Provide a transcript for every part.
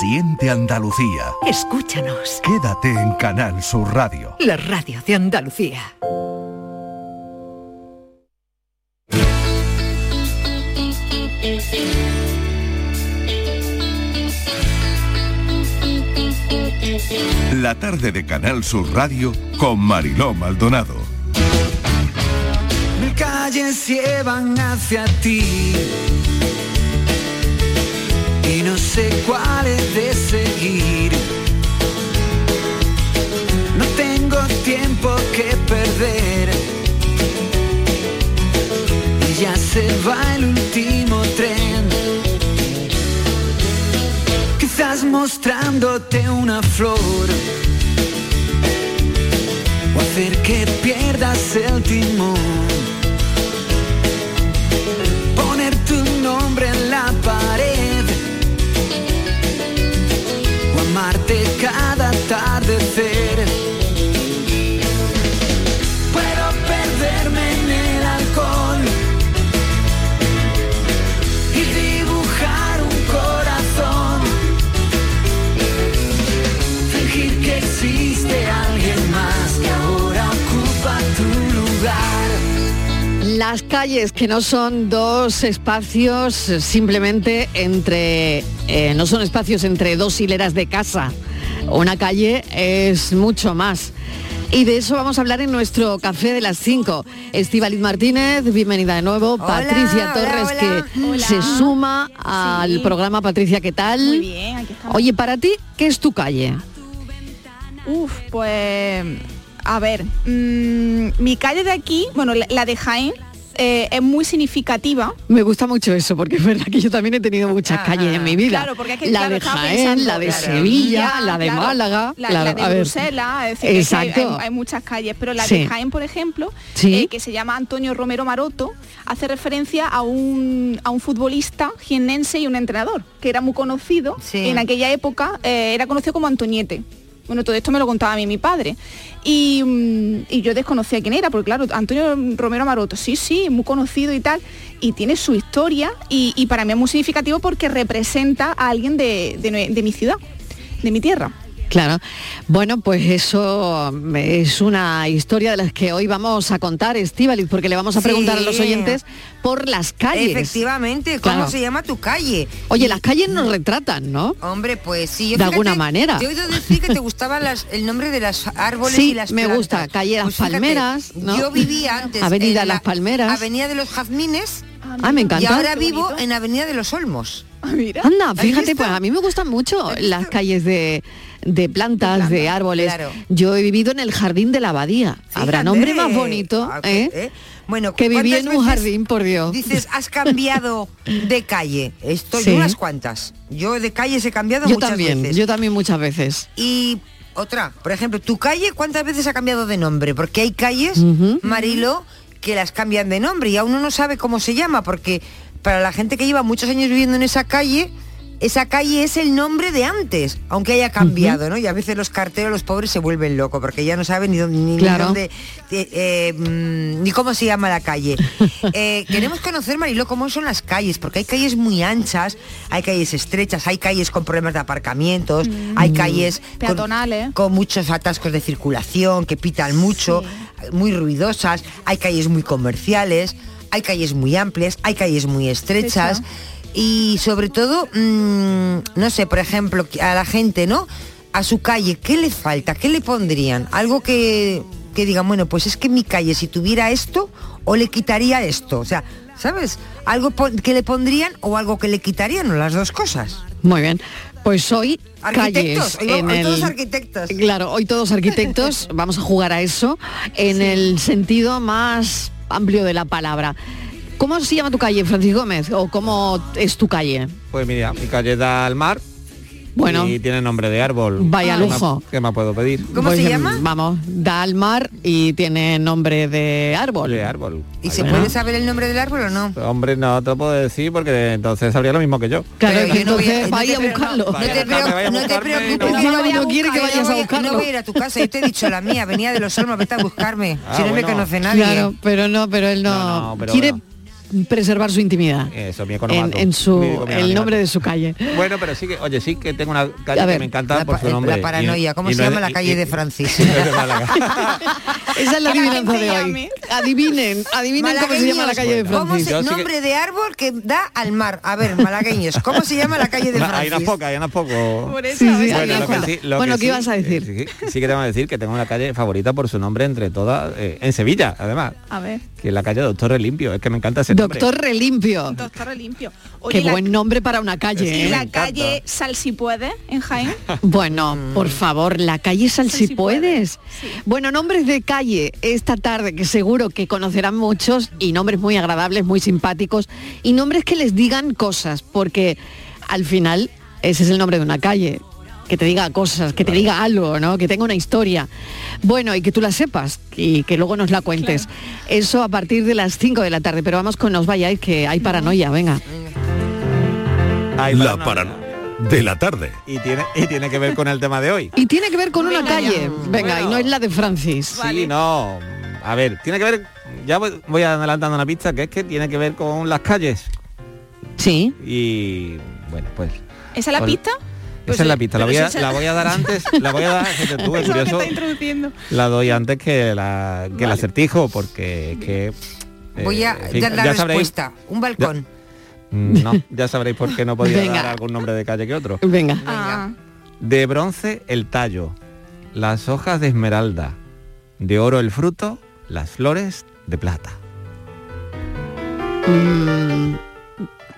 Siente Andalucía. Escúchanos. Quédate en Canal Sur Radio. La radio de Andalucía. La tarde de Canal Sur Radio con Mariló Maldonado. Mil calles llevan hacia ti y no sé cuál es de seguir. No tengo tiempo que perder y ya se va el último tren. Quizás mostrándote una flor o hacer que pierdas el timón. Las calles que no son dos espacios simplemente entre, eh, no son espacios entre dos hileras de casa. Una calle es mucho más. Y de eso vamos a hablar en nuestro café de las 5. Estivaliz Martínez, bienvenida de nuevo. Patricia hola, Torres, hola. que se suma al programa. Patricia, ¿qué tal? Muy bien, aquí estamos. Oye, para ti, ¿qué es tu calle? Uf, pues a ver, mm, mi calle de aquí, bueno, la, la de Jaén, eh, es muy significativa. Me gusta mucho eso, porque es verdad que yo también he tenido muchas calles en mi vida. Claro, porque es que, la claro, de Jaén, pensando, la de claro. Sevilla, Ya, la de claro, Málaga, la, de. Bruselas, es decir, es que hay- Exacto. hay, hay muchas calles, pero la Sí. de Jaén, por ejemplo, Sí. eh, que se llama Antonio Romero Maroto, hace referencia a un, a un futbolista jiennense y un entrenador, que era muy conocido, en aquella época eh, era conocido como Antoñete. Bueno, todo esto me lo contaba a mí mi padre. Y, mm, y yo desconocía quién era, porque claro, Antonio Romero Maroto, sí, sí, muy conocido y tal, y tiene su historia, y, y para mí es muy significativo porque representa a alguien de, de de mi ciudad, de mi tierra. Claro. Bueno, pues eso es una historia de las que hoy vamos a contar, Estíbaliz, porque le vamos a preguntar a los oyentes por las calles. Efectivamente, ¿cómo Claro. se llama tu calle? Oye, las calles nos retratan, ¿no? Hombre, pues sí. yo De fíjate, alguna manera. Te he oído decir que te gustaba las- el nombre de las árboles Sí, y las me plantas. gusta, calle Las Pues fíjate, Palmeras, ¿no? Yo vivía antes Avenida en la Las Palmeras. Avenida de los Jazmines. Ah, me encanta. Y ahora vivo en Avenida de los Olmos. Anda, fíjate, pues a mí me gustan mucho las calles de, de plantas, de árboles. claro. Yo he vivido en el jardín de la abadía. Habrá nombre más bonito, Ah, ¿eh? ¿eh? Bueno, que viví en ¿cuántas un jardín, por Dios. Dices, has cambiado de calle. Estoy Sí. unas cuantas. Yo de calles he cambiado Yo muchas también, veces. yo también muchas veces. Y otra, por ejemplo, tu calle, ¿cuántas veces ha cambiado de nombre? Porque hay calles, Marilo, que las cambian de nombre y aún uno no sabe cómo se llama, porque para la gente que lleva muchos años viviendo en esa calle, esa calle es el nombre de antes, aunque haya cambiado, ¿no? Y a veces los carteros, los pobres, se vuelven locos, porque ya no saben ni dónde, ni, ni Claro. dónde, eh, eh, mm, ni cómo se llama la calle. Eh, queremos conocer, Marilo, cómo son las calles, porque hay calles muy anchas, hay calles estrechas, hay calles con problemas de aparcamientos, hay calles Peatonales. con muchos atascos de circulación que pitan mucho, muy ruidosas, hay calles muy comerciales, hay calles muy amplias, hay calles muy estrechas y sobre todo, mm, no sé, por ejemplo, a la gente, ¿no? A su calle, ¿qué le falta? ¿Qué le pondrían? Algo que, que digan, bueno, pues es que mi calle si tuviera esto o le quitaría esto, o sea, ¿sabes? Algo que le pondrían o algo que le quitarían, o las dos cosas. Muy bien. Pues hoy Arquitectos, calles hoy vamos- en hoy el- todos arquitectos. Claro, hoy todos arquitectos, vamos a jugar a eso en el sentido más amplio de la palabra. ¿Cómo se llama tu calle, Francis Gómez? ¿O cómo es tu calle? Pues mira, mi calle da al mar. Bueno. Y tiene nombre de árbol. Vaya ¿Qué más- lujo. ¿Qué más puedo pedir? Pues, Vamos, da al mar y tiene nombre de árbol. De árbol. ¿Y se puede saber el nombre del árbol o no? Hombre, no te lo puedo decir porque entonces sabría lo mismo que yo. Claro, Pero que yo no voy a- entonces no te vaya a buscarlo. No te, preocupes, no. quiere que vayas a buscarlo. No voy a ir a tu casa, yo te he dicho la mía, Avenida de los Olmos, vete a buscarme. Ah, si no me conoce nadie. Claro, pero no, pero él no, No, no, pero quiere bueno. Preservar su intimidad. Eso, mi En, economato. en su, Mi- el nombre de su calle. Bueno, pero sí que, oye, sí que tengo una calle ver, que me encanta La, por su nombre. la paranoia, ¿cómo y se llama la calle y- de Francis? Esa es la adivinanza de hoy. Adivinen, adivinen cómo se llama la calle de ¿Cómo Francis. se- que- nombre de árbol que da al mar. A ver, malagueños, ¿cómo se llama la calle de Una- hay Francis? unas pocas, hay unas pocas. Por eso, Sí, sí, Bueno, que sí, ¿qué ibas a decir? eh, Sí, sí que te voy a decir que tengo una calle favorita por su nombre entre todas, eh, en Sevilla, además, A ver. que es la calle Doctor Relimpio. Es que me encanta ese. Doctor Relimpio. Doctor limpio. Qué la, buen nombre para una calle. y ¿eh? la calle Sal si puede en Jaén. Bueno, por favor, la calle Sal si si puedes. Sí. Bueno, nombres de calle esta tarde que seguro que conocerán muchos y nombres muy agradables, muy simpáticos y nombres que les digan cosas, porque al final ese es el nombre de una calle. Que te diga cosas, que te diga algo, ¿no? Que tenga una historia. Bueno, y que tú la sepas y que luego nos la cuentes. Eso a partir de las 5 de la tarde. Pero vamos con Nos vayáis, que hay paranoia, venga. Ay, La no, para no. de la tarde. Y tiene, y tiene que ver con el tema de hoy. Y tiene que ver con una calle. Venga, y no es la de Francis. Vale. Sí, no. A ver, tiene que ver, ya voy, voy adelantando una pista, que es que tiene que ver con las calles. Sí. Y bueno, pues ¿Esa es la pista? Pues esa es la sí, pista. La voy, a, si la voy a dar antes. La voy a dar, fíjate tú, es que curioso. La doy antes que, la, que el acertijo, porque que... Voy eh, a en fin, dar la ya sabréis- respuesta. Un balcón. Mm, No, ya sabréis por qué no podía Venga. dar algún nombre de calle que otro. Venga. Ah, De bronce el tallo, las hojas de esmeralda, de oro el fruto, las flores de plata. Mm,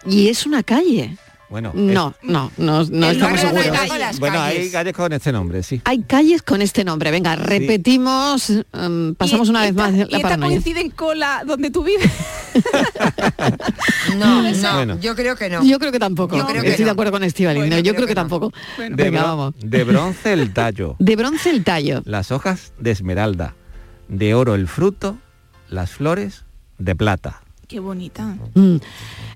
y es una calle. Bueno, No, no, no, no El estamos seguros. bueno, hay calles. con este nombre, sí. Hay calles con este nombre. Venga, repetimos, mm, pasamos y- una y vez más ¿Y la esta coinciden con la donde tú vives? No, no, Bueno. yo creo que no. Yo creo que tampoco. Yo creo que Estoy de no. acuerdo con Estivali. Bueno, yo creo creo que que no. tampoco. Bueno. De, Venga, vamos. de bronce el tallo, De bronce el tallo. las hojas de esmeralda, de oro el fruto, las flores de plata. Qué bonita. Mm,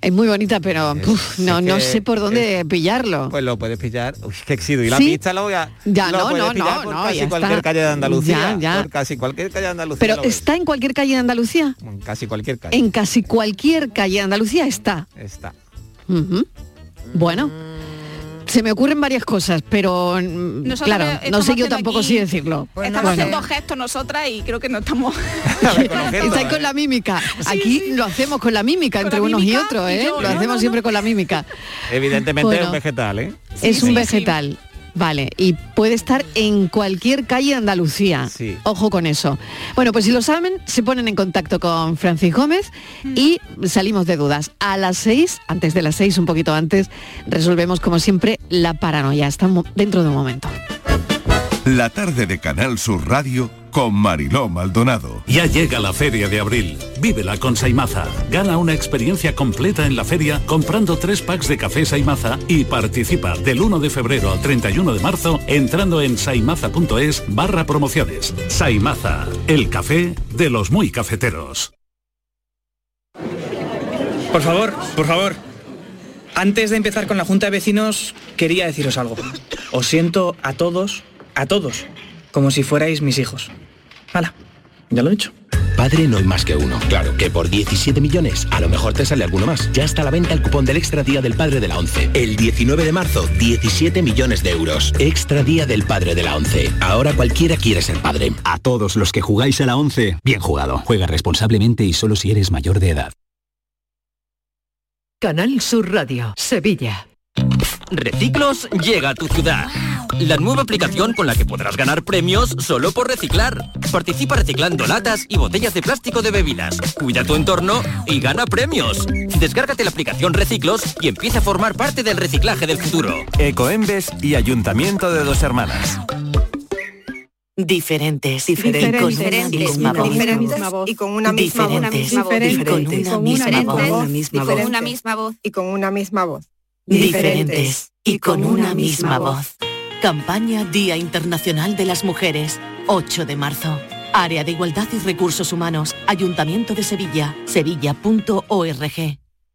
es muy bonita, pero Es- puf, no, es no sé por dónde pillarlo. Pues lo puedes pillar. Uy, qué exido. Y la ¿Sí? pista lo voy a. Ya, lo no, puedes no, pillar no, por no, casi ya cualquier está. calle de Andalucía. Ya, ya. Por casi cualquier calle de Andalucía. pero lo ves. está en cualquier calle de Andalucía. En casi cualquier calle. En casi cualquier calle de Andalucía está. Está. Ujú. Bueno, se me ocurren varias cosas, pero mm, Nosotros claro, no sé yo tampoco aquí- si decirlo. Pues estamos haciendo gestos nosotras y creo que no estamos... Estáis con la mímica. Aquí lo hacemos con la mímica Con entre la unos y otros, y ¿eh? yo, lo no, hacemos no, siempre no. con la mímica. Evidentemente es un vegetal, ¿eh? es Sí, un sí, vegetal. Vale, y puede estar en cualquier calle de Andalucía. Sí. Ojo con eso. Bueno, pues si lo saben, se ponen en contacto con Francis Gómez y salimos de dudas. A las seis, antes de las seis, un poquito antes, resolvemos como siempre la paranoia. Estamos dentro de un momento. La tarde de Canal Sur Radio con Mariló Maldonado. Ya llega la Feria de Abril. Vívela con Saimaza. Gana una experiencia completa en la feria comprando tres packs de café Saimaza y participa del 1 de febrero al 31 de marzo entrando en saimaza.es barra promociones. Saimaza, el café de los muy cafeteros. Por favor, por favor. Antes de empezar con la Junta de Vecinos, quería deciros algo. Os siento a todos, a todos, como si fuerais mis hijos. Hala, ya lo he dicho. Padre no hay más que uno. Claro, que por 17 millones a lo mejor te sale alguno más. Ya está a la venta el cupón del Extra Día del Padre de la ONCE. El 19 de marzo, 17 millones de euros. Extra Día del Padre de la ONCE. Ahora cualquiera quiere ser padre. A todos los que jugáis a la 11, bien jugado. Juega responsablemente y solo si eres mayor de edad. Canal Sur Radio, Sevilla. Reciclos llega a tu ciudad. La nueva aplicación con la que podrás ganar premios solo por reciclar. Participa reciclando latas y botellas de plástico de bebidas. Cuida tu entorno y gana premios. Descárgate la aplicación Reciclos y empieza a formar parte del reciclaje del futuro. Ecoembes y Ayuntamiento de Dos Hermanas. Diferentes, Diferentes, con diferentes, una misma voz. diferentes y con una misma voz, Diferentes, con una misma voz, diferentes, y con una misma voz y con una misma voz. Diferentes y con una misma voz. Campaña Día Internacional de las Mujeres, 8 de marzo. Área de Igualdad y Recursos Humanos, Ayuntamiento de Sevilla, sevilla.org.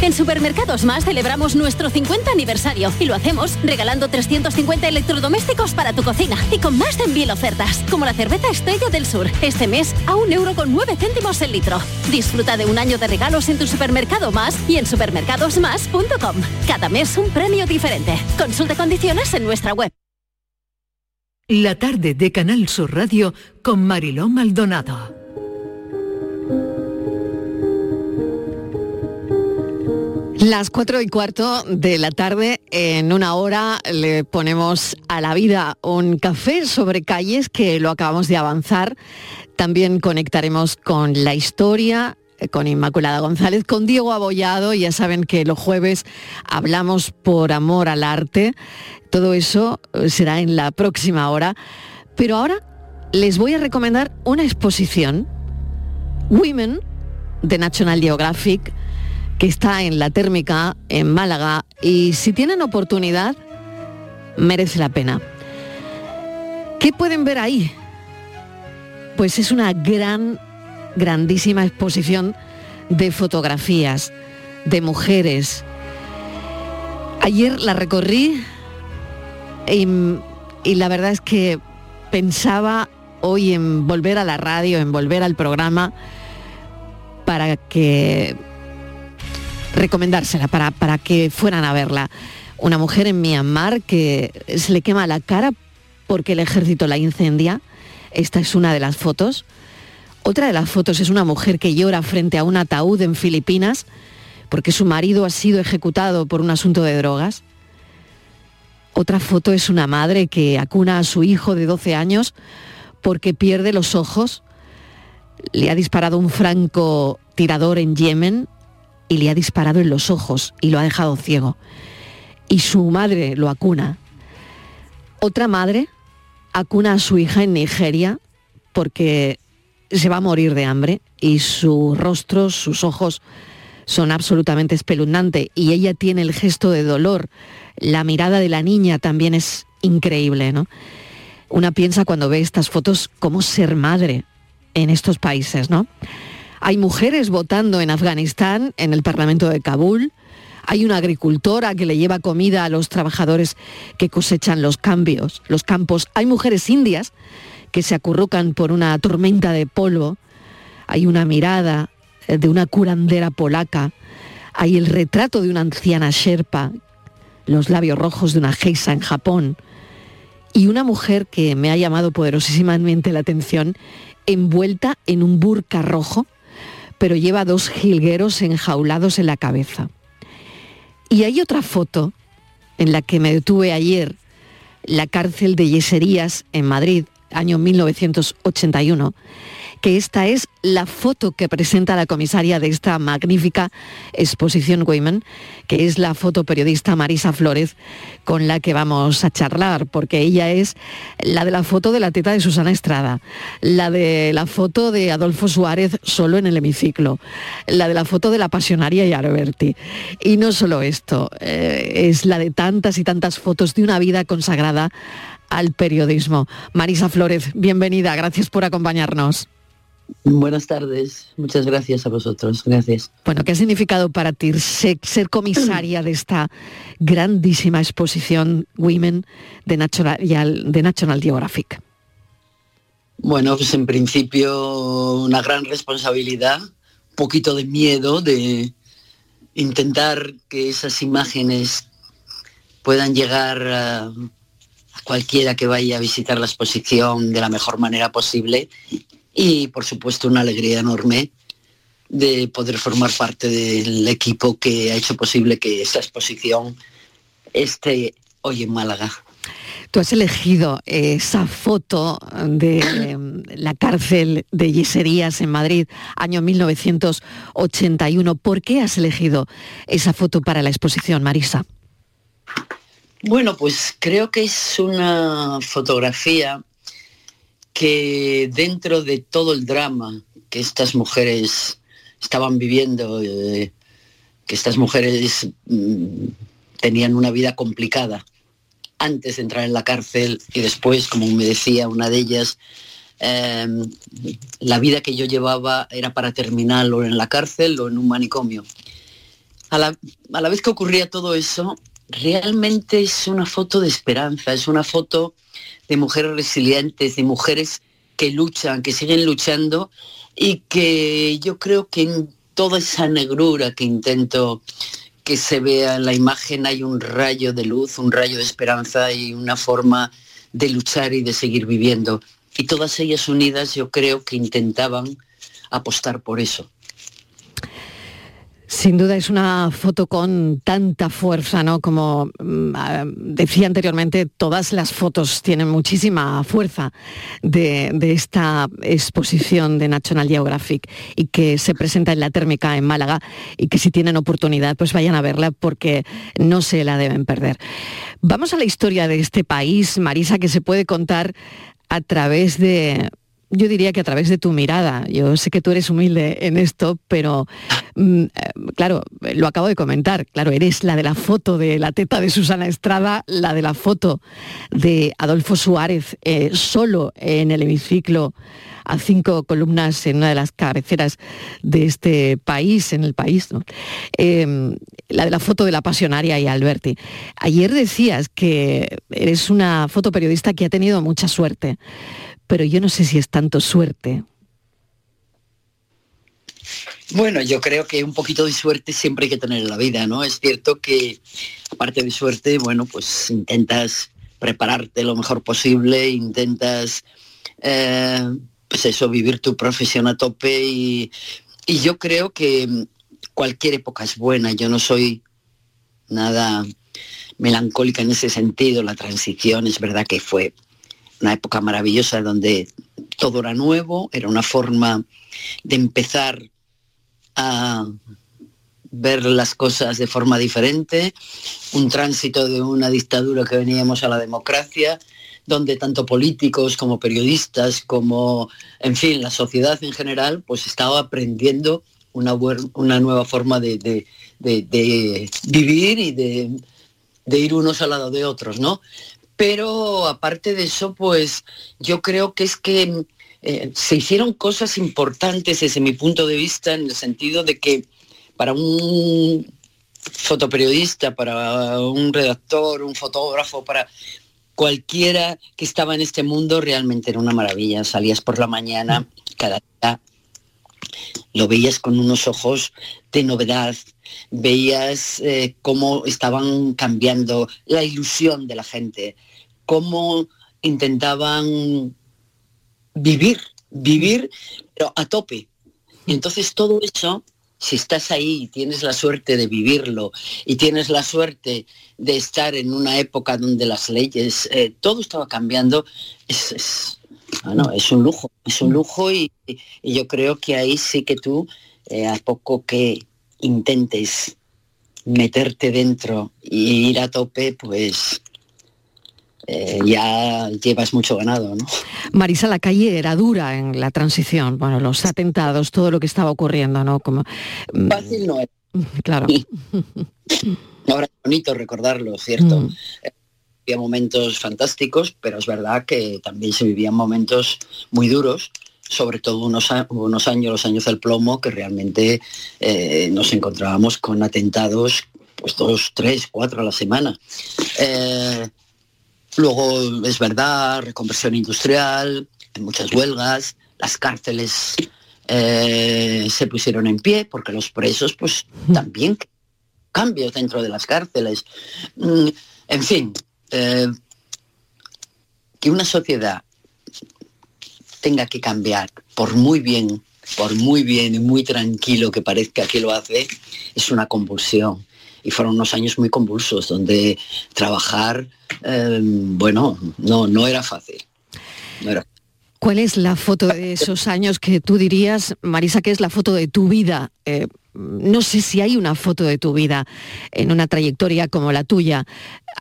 En Supermercados Más celebramos nuestro 50 aniversario y lo hacemos regalando 350 electrodomésticos para tu cocina y con más de mil ofertas, como la cerveza Estrella del Sur, este mes a un euro con 9 céntimos el litro. Disfruta de un año de regalos en tu supermercado más y en supermercadosmás.com. Cada mes un premio diferente. Consulta condiciones en nuestra web. La tarde de Canal Sur Radio con Mariló Maldonado. Las cuatro y cuarto de la tarde, en una hora le ponemos a la vida un café sobre calles que lo acabamos de avanzar. También conectaremos con la historia, eh, con Inmaculada González, con Diego Abollado. Ya saben que los jueves hablamos por amor al arte. Todo eso eh, será en la próxima hora. Pero ahora les voy a recomendar una exposición, Women, de National Geographic que está en la térmica en Málaga y si tienen oportunidad, merece la pena. ¿Qué pueden ver ahí? Pues es una gran, grandísima exposición de fotografías, de mujeres. Ayer la recorrí y, la verdad es que pensaba hoy en volver a la radio, en volver al programa, para que recomendársela para, para que fueran a verla. Una mujer en Myanmar que se le quema la cara porque el ejército la incendia. Esta es una de las fotos. Otra de las fotos es una mujer que llora frente a un ataúd en Filipinas porque su marido ha sido ejecutado por un asunto de drogas. Otra foto es una madre que acuna a su hijo de 12 años porque pierde los ojos. Le ha disparado un franco tirador en Yemen y le ha disparado en los ojos y lo ha dejado ciego. Y su madre lo acuna. Otra madre acuna a su hija en Nigeria porque se va a morir de hambre y su rostro, sus ojos son absolutamente espeluznantes y ella tiene el gesto de dolor. La mirada de la niña también es increíble, ¿no? Una piensa cuando ve estas fotos cómo ser madre en estos países, ¿no? Hay mujeres votando en Afganistán, en el Parlamento de Kabul. Hay una agricultora que le lleva comida a los trabajadores que cosechan los cambios, los campos. Hay mujeres indias que se acurrucan por una tormenta de polvo. Hay una mirada eh, de una curandera polaca. Hay el retrato de una anciana sherpa, los labios rojos de una geisa en Japón. Y una mujer que me ha llamado poderosísimamente la atención, envuelta en un burka rojo, pero lleva dos jilgueros enjaulados en la cabeza. Y hay otra foto en la que me detuve ayer, la cárcel de Yeserías en Madrid, año 1981, que esta es la foto que presenta la comisaria de esta magnífica exposición Women, que es la fotoperiodista Marisa Flores, con la que vamos a charlar, porque ella es la de la foto de la teta de Susana Estrada, la de la foto de Adolfo Suárez solo en el hemiciclo, la de la foto de la pasionaria y Alberti. Y no solo esto, eh, es la de tantas y tantas fotos de una vida consagrada al periodismo. Marisa Flores, bienvenida, gracias por acompañarnos. Buenas tardes, muchas gracias a vosotros, gracias. Bueno, ¿qué ha significado para ti ser, comisaria de esta grandísima exposición Women de National, de National Geographic? Bueno, pues en principio una gran responsabilidad, un poquito de miedo de intentar que esas imágenes puedan llegar a, a cualquiera que vaya a visitar la exposición de la mejor manera posible y por supuesto una alegría enorme de poder formar parte del equipo que ha hecho posible que esta exposición esté hoy en Málaga. Tú has elegido esa foto de em, la cárcel de Yeserías en Madrid, año 1981. ¿Por qué has elegido esa foto para la exposición, Marisa? Bueno, pues creo que es una fotografía que dentro de todo el drama que estas mujeres estaban viviendo, eh, que estas mujeres mm, tenían una vida complicada antes de entrar en la cárcel y después, como me decía una de ellas, em, la vida que yo llevaba era para terminarlo en la cárcel o en un manicomio. A la, a la vez que ocurría todo eso, realmente es una foto de esperanza, es una foto de mujeres resilientes, de mujeres que luchan, que siguen luchando y que yo creo que en toda esa negrura que intento que se vea en la imagen hay un rayo de luz, un rayo de esperanza y una forma de luchar y de seguir viviendo. Y todas ellas unidas yo creo que intentaban apostar por eso. Sin duda es una foto con tanta fuerza, ¿no? Como mm, ah, decía anteriormente, todas las fotos tienen muchísima fuerza de, de, esta exposición de National Geographic y que se presenta en la térmica en Málaga y que si tienen oportunidad pues vayan a verla porque no se la deben perder. Vamos a la historia de este país, Marisa, que se puede contar a través de yo diría que a través de tu mirada. Yo sé que tú eres humilde en esto, pero mm, eh, claro, lo acabo de comentar. Claro, eres la de la foto de la teta de Susana Estrada, la de la foto de Adolfo Suárez eh, solo en el hemiciclo a cinco columnas en una de las cabeceras de este país, en el país, em, la de la foto de la pasionaria y Alberti. Ayer decías que eres una fotoperiodista que ha tenido mucha suerte pero yo no sé si es tanto suerte. Bueno, yo creo que un poquito de suerte siempre hay que tener en la vida, ¿no? Es cierto que aparte de suerte, bueno, pues intentas prepararte lo mejor posible, intentas, eh, pues eso, vivir tu profesión a tope y, y yo creo que cualquier época es buena. Yo no soy nada melancólica en ese sentido. La transición es verdad que fue una época maravillosa donde todo era nuevo, era una forma de empezar a ver las cosas de forma diferente, un tránsito de una dictadura que veníamos a la democracia, donde tanto políticos como periodistas, como, en fin, la sociedad en general, pues estaba aprendiendo una, una nueva forma de, de vivir y de, ir unos al lado de otros, ¿no? Pero aparte de eso, pues yo creo que es que eh, se hicieron cosas importantes desde mi punto de vista, en el sentido de que para un fotoperiodista, para un redactor, un fotógrafo, para cualquiera que estaba en este mundo, realmente era una maravilla. Salías por la mañana, cada día lo veías con unos ojos de novedad, veías eh, cómo estaban cambiando la ilusión de la gente, cómo intentaban vivir, vivir, pero a tope. Y entonces todo eso, si estás ahí y tienes la suerte de vivirlo y tienes la suerte de estar en una época donde las leyes, eh, todo estaba cambiando, es, es, un lujo, es un lujo y, yo creo que ahí sí que tú, eh, a poco que intentes meterte dentro y ir a tope, pues eh, ya llevas mucho ganado, ¿no? Marisa, la calle era dura en la transición, bueno, los atentados, todo lo que estaba ocurriendo, ¿no? Como, mm, Fácil no es. Claro. Ahora es bonito recordarlo, ¿cierto? Mm. Había momentos fantásticos, pero es verdad que también se vivían momentos muy duros, sobre todo unos, unos años, los años del plomo, que realmente eh, nos encontrábamos con atentados, pues dos, tres, cuatro a la semana. Eh, Luego, es verdad, reconversión industrial, muchas huelgas, las cárceles eh, se pusieron en pie porque los presos, pues también cambios dentro de las cárceles. Mm, en fin, eh, que una sociedad tenga que cambiar por muy bien, por muy bien y muy tranquilo que parezca que lo hace, es una convulsión y fueron unos años muy convulsos donde trabajar, eh, bueno, no, no era fácil. ¿Cuál es la foto de esos años que tú dirías, Marisa, que es la foto de tu vida? Eh, no sé si hay una foto de tu vida en una trayectoria como la tuya.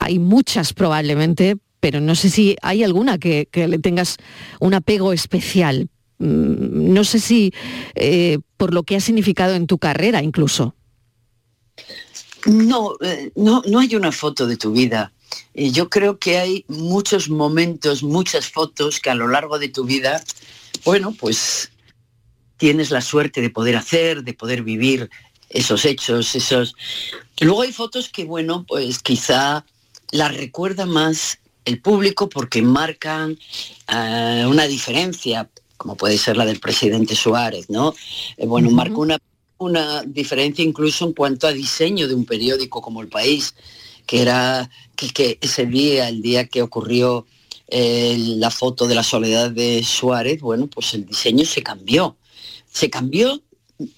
Hay muchas probablemente, pero no sé si hay alguna que, le tengas un apego especial. Mm, no sé si eh, por lo que ha significado en tu carrera incluso. No, eh, no, no hay una foto de tu vida. yo creo que hay muchos momentos, muchas fotos que a lo largo de tu vida, bueno, pues tienes la suerte de poder hacer, de poder vivir esos hechos, esos... Luego hay fotos que, bueno, pues quizá las recuerda más el público porque marcan eh, una diferencia, como puede ser la del presidente Suárez, ¿no? Eh, bueno, marca una, una diferencia incluso en cuanto a diseño de un periódico como El País, que era que, ese día, el día que ocurrió eh, la foto de la soledad de Suárez, bueno, pues el diseño se cambió. Se cambió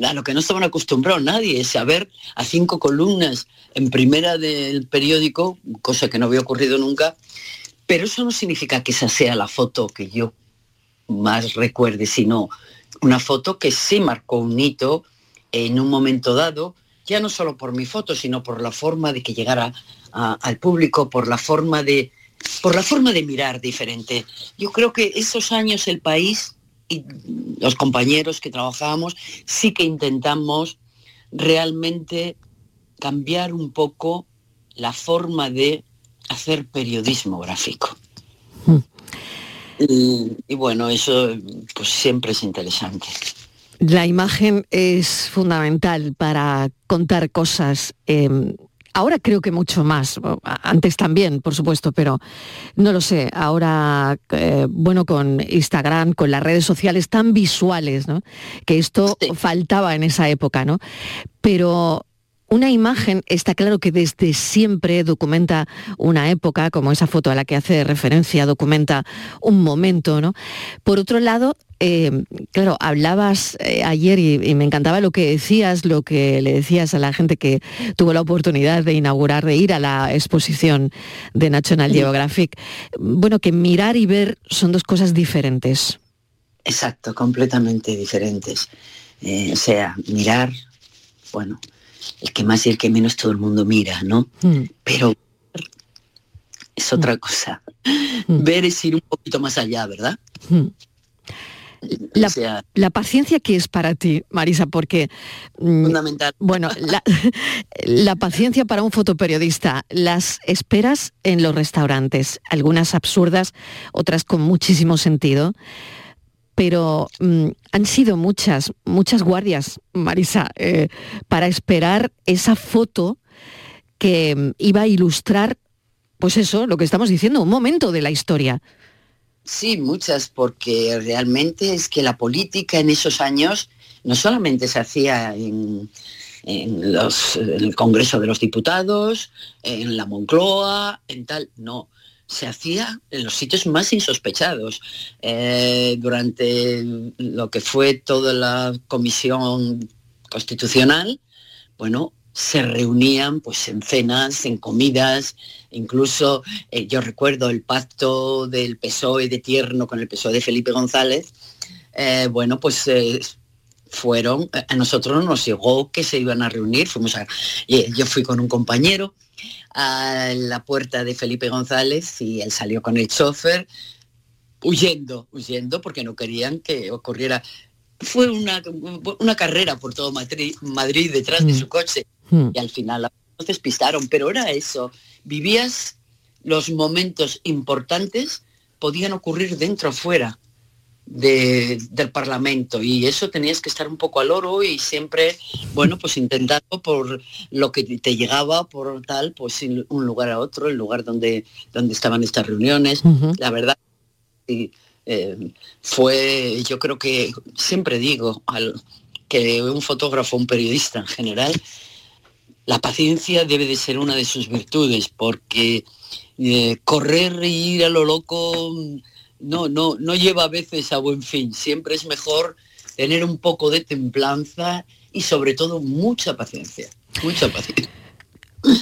a lo que no estaban acostumbrados nadie, es saber a cinco columnas en primera del periódico, cosa que no había ocurrido nunca, pero eso no significa que esa sea la foto que yo más recuerde, sino una foto que sí marcó un hito en un momento dado, ya no solo por mi foto, sino por la forma de que llegara al público, por la forma de por la forma de mirar diferente. Yo creo que esos años el país y los compañeros que trabajamos sí que intentamos realmente cambiar un poco la forma de hacer periodismo gráfico. Mm. Y, bueno, eso pues siempre es interesante. La imagen es fundamental para contar cosas. Em, Ahora creo que mucho más, antes también, por supuesto, pero no lo sé. Ahora, eh, bueno, con Instagram, con las redes sociales tan visuales, ¿no? Que esto faltaba en esa época, ¿no? Pero una imagen está claro que desde siempre documenta una época, como esa foto a la que hace referencia, documenta un momento, ¿no? Por otro lado, eh, claro, hablabas eh, ayer y, me encantaba lo que decías, lo que le decías a la gente que tuvo la oportunidad de inaugurar, de ir a la exposición de National Geographic. Bueno, que mirar y ver son dos cosas diferentes. Exacto, completamente diferentes. Eh, o sea, mirar, bueno, el que más y el que menos todo el mundo mira, ¿no? Mm. Pero es otra mm. cosa. Mm. Ver es ir un poquito más allá, ¿verdad? La, paciencia que es para ti, Marisa, porque... Fundamental. Bueno, la, la, paciencia para un fotoperiodista, las esperas en los restaurantes, algunas absurdas, otras con muchísimo sentido pero mm, han sido muchas, muchas guardias, Marisa, eh, para esperar esa foto que mm, iba a ilustrar, pues eso, lo que estamos diciendo, un momento de la historia. Sí, muchas, porque realmente es que la política en esos años no solamente se hacía en, en el Congreso de los Diputados, en la Moncloa, en tal, no se hacía en los sitios más insospechados. Eh, durante lo que fue toda la comisión constitucional, bueno, se reunían pues en cenas, en comidas, incluso eh, yo recuerdo el pacto del PSOE de Tierno con el PSOE de Felipe González, eh, bueno, pues fueron, a nosotros nos llegó que se iban a reunir, fuimos yo fui con un compañero, a la puerta de Felipe González y él salió con el chofer huyendo, huyendo porque no querían que ocurriera. Fue una, una carrera por todo Madrid, Madrid detrás de mm. su coche mm. y al final nos despistaron, pero era eso, vivías los momentos importantes, podían ocurrir dentro o fuera del Parlamento y eso tenías que estar un poco al oro y siempre, bueno, pues intentando por lo que te llegaba, por tal, pues un lugar a otro, el lugar donde, donde estaban estas reuniones. La verdad, eh, fue, yo creo que siempre digo al, que un fotógrafo, un periodista en general, la paciencia debe de ser una de sus virtudes, porque eh, correr e ir a lo loco no, no, no lleva a veces a buen fin. Siempre es mejor tener un poco de templanza y sobre todo mucha paciencia. Mucha paciencia.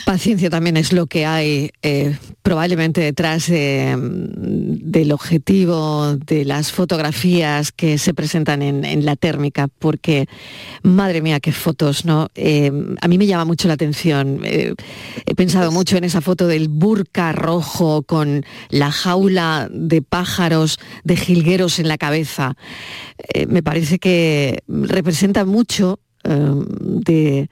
Paciencia también es lo que hay eh, probablemente detrás de, mm, del objetivo de las fotografías que se presentan en, la térmica, porque madre mía, qué fotos, ¿no? Eh, a mí me llama mucho la atención. Eh, he pensado mucho en esa foto del burka rojo con la jaula de pájaros, de jilgueros en la cabeza. me parece que representa mucho de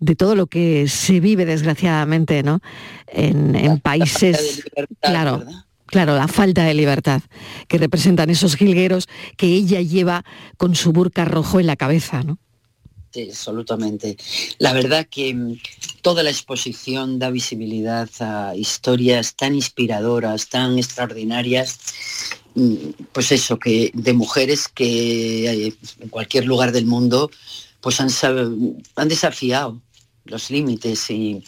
de todo lo que se vive desgraciadamente ¿no? en, países, claro, claro, la falta de libertad que representan esos jilgueros que ella lleva con su burka rojo en la cabeza, ¿no? Sí, absolutamente. La verdad que mm, toda la exposición da visibilidad a historias tan inspiradoras, tan extraordinarias, mm, pues eso, que de mujeres que eh, en cualquier lugar del mundo pues han, han desafiado los límites y,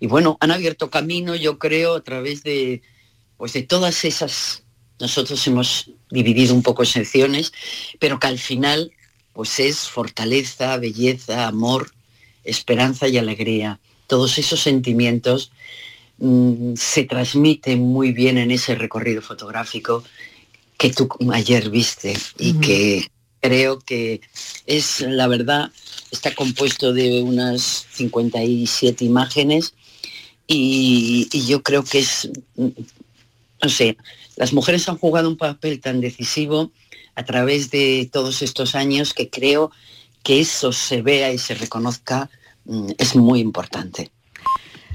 bueno, han abierto camino, yo creo, a través de, pues de todas esas, nosotros hemos dividido un poco secciones, pero que al final pues es fortaleza, belleza, amor, esperanza y alegría. Todos esos sentimientos mm, se transmiten muy bien en ese recorrido fotográfico que tú ayer viste y que creo que es la verdad está compuesto de unas 57 imágenes y, yo creo que es, no sé, las mujeres han jugado un papel tan decisivo a través de todos estos años que creo que eso se vea y se reconozca mm, es muy importante.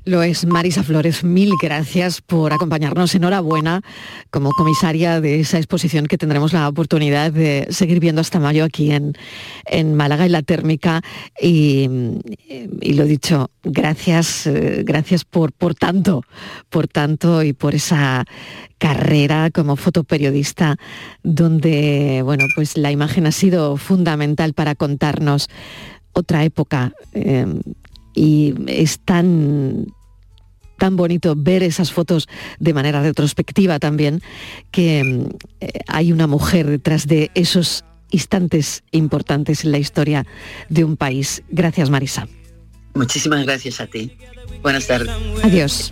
Lo es Marisa Flores, mil gracias por acompañarnos. Enhorabuena como comisaria de esa exposición que tendremos la oportunidad de seguir viendo hasta mayo aquí en, en Málaga, en la térmica. Y, y lo dicho, gracias, eh, gracias por, por tanto, por tanto y por esa carrera como fotoperiodista donde bueno pues la imagen ha sido fundamental para contarnos otra época eh, y es tan tan bonito ver esas fotos de manera retrospectiva también, que mm, eh, hay una mujer detrás de esos instantes importantes en la historia de un país. Gracias, Marisa. Muchísimas gracias a ti. Buenas tardes. Adiós.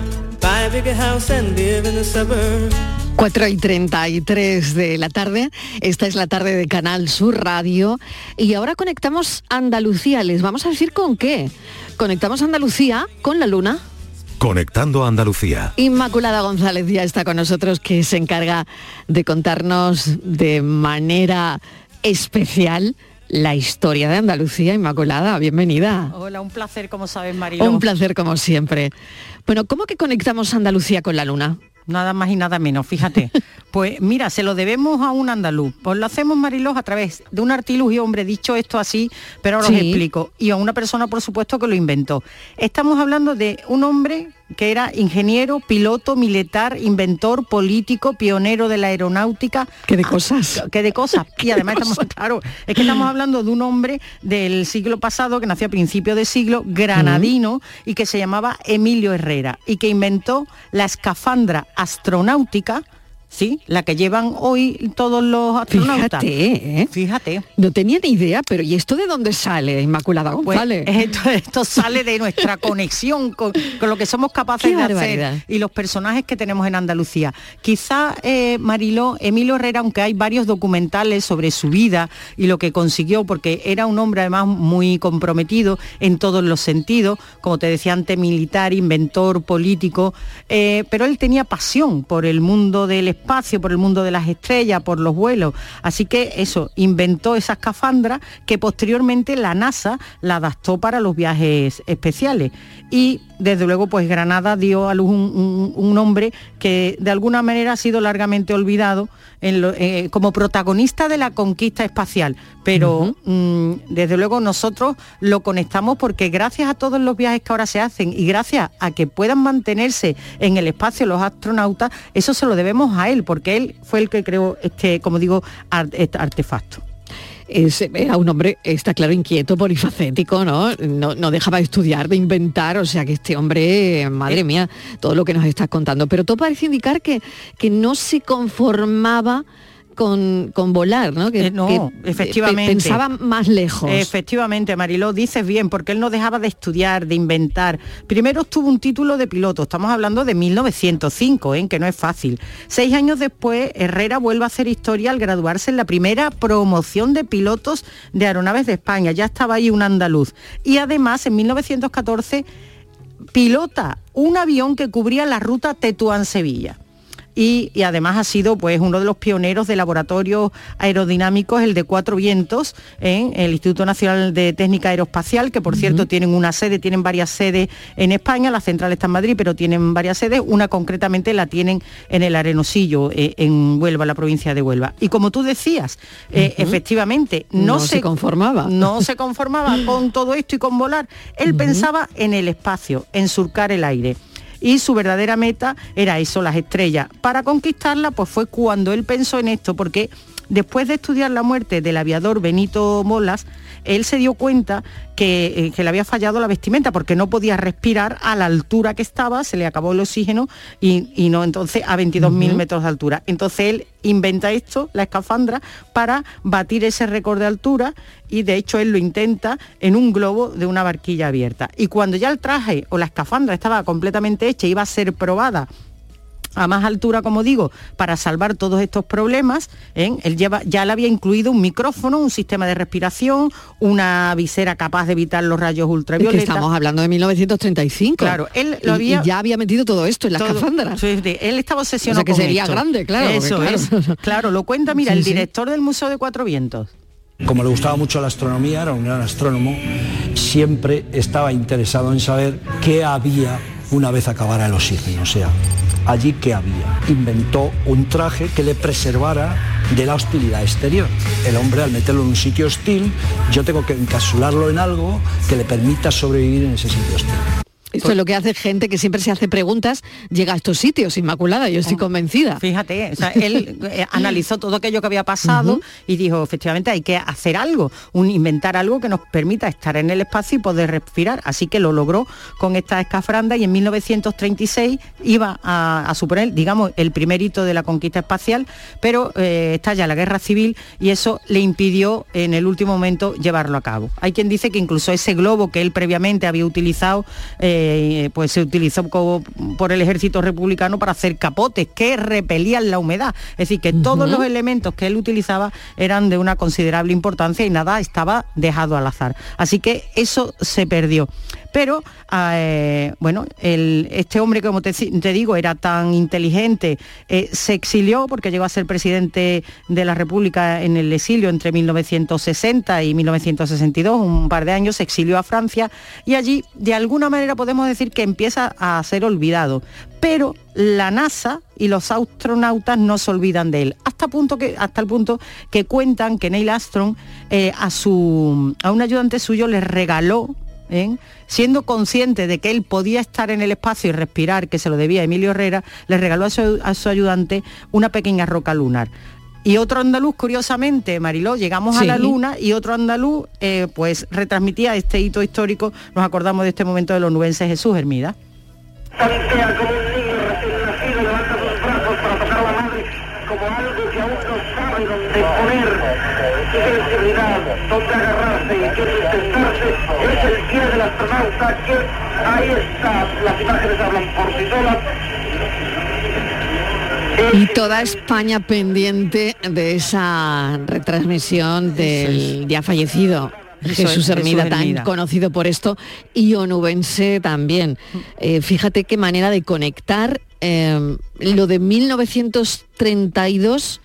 buy a bigger house and live in the suburbs. 4 y 33 de la tarde, esta es la tarde de Canal Sur Radio y ahora conectamos Andalucía, les vamos a decir con qué. Conectamos Andalucía con la luna. Conectando a Andalucía. Inmaculada González ya está con nosotros que se encarga de contarnos de manera especial la historia de Andalucía. Inmaculada, bienvenida. Hola, un placer como sabes Mariló. Un placer como siempre. Bueno, ¿cómo que conectamos Andalucía con la luna? Nada más y nada menos, fíjate. Pues mira, se lo debemos a un andaluz. Pues lo hacemos, Mariló, a través de un artilugio, hombre, dicho esto así, pero ahora os explico. Y a una persona, por supuesto, que lo inventó. Estamos hablando de un hombre que era ingeniero, piloto, militar, inventor, político, pionero de la aeronáutica. ¿Qué de cosas? Que de cosas. Y además estamos, claro, es que estamos hablando de un hombre del siglo pasado, que nació a principios de siglo, granadino, y que se llamaba Emilio Herrera, y que inventó la escafandra astronáutica, ¿sí? La que llevan hoy todos los astronautas. Fíjate, ¿eh? Fíjate. No tenía ni idea, pero ¿y esto de dónde sale, Inmaculada Pues, González? esto, esto sale de nuestra conexión con, con lo que somos capaces Qué de barbaridad. hacer y los personajes que tenemos en Andalucía. Quizá, eh, Mariló, Emilio Herrera, aunque hay varios documentales sobre su vida y lo que consiguió, porque era un hombre además muy comprometido en todos los sentidos, como te decía antes, militar, inventor, político, eh, pero él tenía pasión por el mundo del espacio, por el mundo de las estrellas, por los vuelos. Así que eso, inventó esa escafandra que posteriormente la NASA la adaptó para los viajes especiales. Y desde luego, pues Granada dio a luz un, un- un hombre que de alguna manera ha sido largamente olvidado en lo- eh, como protagonista de la conquista espacial. Pero mm, desde luego nosotros lo conectamos porque gracias a todos los viajes que ahora se hacen y gracias a que puedan mantenerse en el espacio los astronautas, eso se lo debemos a él, porque él fue el que creó este, como digo, este artefacto. Es- era un hombre, está claro, inquieto, polifacético, ¿no? ¿no? no dejaba de estudiar, de inventar, o sea que este hombre, madre mía, todo lo que nos estás contando. Pero todo parece indicar que, que no se conformaba con, con volar, ¿no? Que, Eh, no, que, efectivamente. pe- pensaba más lejos. Efectivamente, Mariló, dices bien, porque él no dejaba de estudiar, de inventar. Primero obtuvo un título de piloto, estamos hablando de 1905, ¿eh? que no es fácil. Seis años después, Herrera vuelve a hacer historia al graduarse en la primera promoción de pilotos de aeronaves de España. Ya estaba ahí un andaluz. Y además, en 1914, pilota un avión que cubría la ruta Tetuán-Sevilla. Y, y además ha sido pues uno de los pioneros de laboratorios aerodinámicos, el de Cuatro Vientos, en el Instituto Nacional de Técnica Aeroespacial, que por cierto tienen una sede, tienen varias sedes en España, la central está en Madrid, pero tienen varias sedes, una concretamente la tienen en el Arenosillo, eh, en Huelva, la provincia de Huelva. Y como tú decías, eh, efectivamente, no, No se conformaba. No se conformaba con todo esto y con volar. Él pensaba en el espacio, en surcar el aire y su verdadera meta era eso, las estrellas. Para conquistarla, pues fue cuando él pensó en esto, porque después de estudiar la muerte del aviador Benito Molas, él se dio cuenta que, eh, que le había fallado la vestimenta porque no podía respirar a la altura que estaba, se le acabó el oxígeno y, y no entonces a 22.000 Ujú. metros de altura. Entonces él inventa esto, la escafandra, para batir ese récord de altura y de hecho él lo intenta en un globo de una barquilla abierta. Y cuando ya el traje o la escafandra estaba completamente hecha, iba a ser probada a más altura, como digo, para salvar todos estos problemas. ¿eh? Él lleva, ya le había incluido un micrófono, un sistema de respiración, una visera capaz de evitar los rayos Es que ultravioletas. estamos hablando de 1935. Claro, él lo Y- había- y ya había metido todo esto en la Todo- él estaba obsesionado O sea, que con sería esto. grande, claro, porque Eso claro. es. Claro, lo cuenta, mira, Sí, el sí. director del Museo de Cuatro Vientos. Como le gustaba mucho la astronomía, era un gran astrónomo, siempre estaba interesado en saber qué había una vez acabara el oxígeno, o sea, allí qué había. Inventó un traje que le preservara de la hostilidad exterior. El hombre al meterlo en un sitio hostil, yo tengo que encapsularlo en algo que le permita sobrevivir en ese sitio hostil. Esto es lo que hace gente que siempre se hace preguntas, llega a estos sitios, Inmaculada, yo estoy convencida. Fíjate, o sea, él eh, analizó todo aquello que había pasado y dijo, efectivamente, hay que hacer algo, un, inventar algo que nos permita estar en el espacio y poder respirar. Así que lo logró con esta escafranda y en 1936 iba a, a suponer, digamos, el primer hito de la conquista espacial, pero eh, estalla la guerra civil y eso le impidió en el último momento llevarlo a cabo. Hay quien dice que incluso ese globo que él previamente había utilizado, eh, eh, pues se utilizó por el ejército republicano para hacer capotes que repelían la humedad. Es decir, que todos los elementos que él utilizaba eran de una considerable importancia y nada estaba dejado al azar. Así que eso se perdió. Pero, eh, bueno, este hombre, como te, te digo, era tan inteligente, eh, se exilió porque llegó a ser presidente de la República en el exilio entre 1960 y 1962, un par de años, se exilió a Francia y allí, de alguna manera, podemos decir que empieza a ser olvidado. Pero la NASA y los astronautas no se olvidan de él, hasta, punto que, hasta el punto que cuentan que Neil Armstrong eh, a, su, a un ayudante suyo le regaló ¿eh? siendo consciente de que él podía estar en el espacio y respirar, que se lo debía a Emilio Herrera, le regaló a su, a su ayudante una pequeña roca lunar. Y otro andaluz, curiosamente, Mariló, llegamos a la luna y otro andaluz, eh, pues retransmitía este hito histórico, nos acordamos de este momento de los nubenses Jesús Hermida. Tantea como un niño recién nacido, levanta sus brazos para tocar a la madre como algo que aún no sabe dónde poner, qué sensibilidad, dónde agarrarse y qué sustentarse. Es el día del astronauta que ahí está, las imágenes hablan por sí solas. Y toda España pendiente de esa retransmisión del ya fallecido. Jesús Hermida. tan conocido por esto, y onubense también. Eh, fíjate qué manera de conectar eh, lo de 1932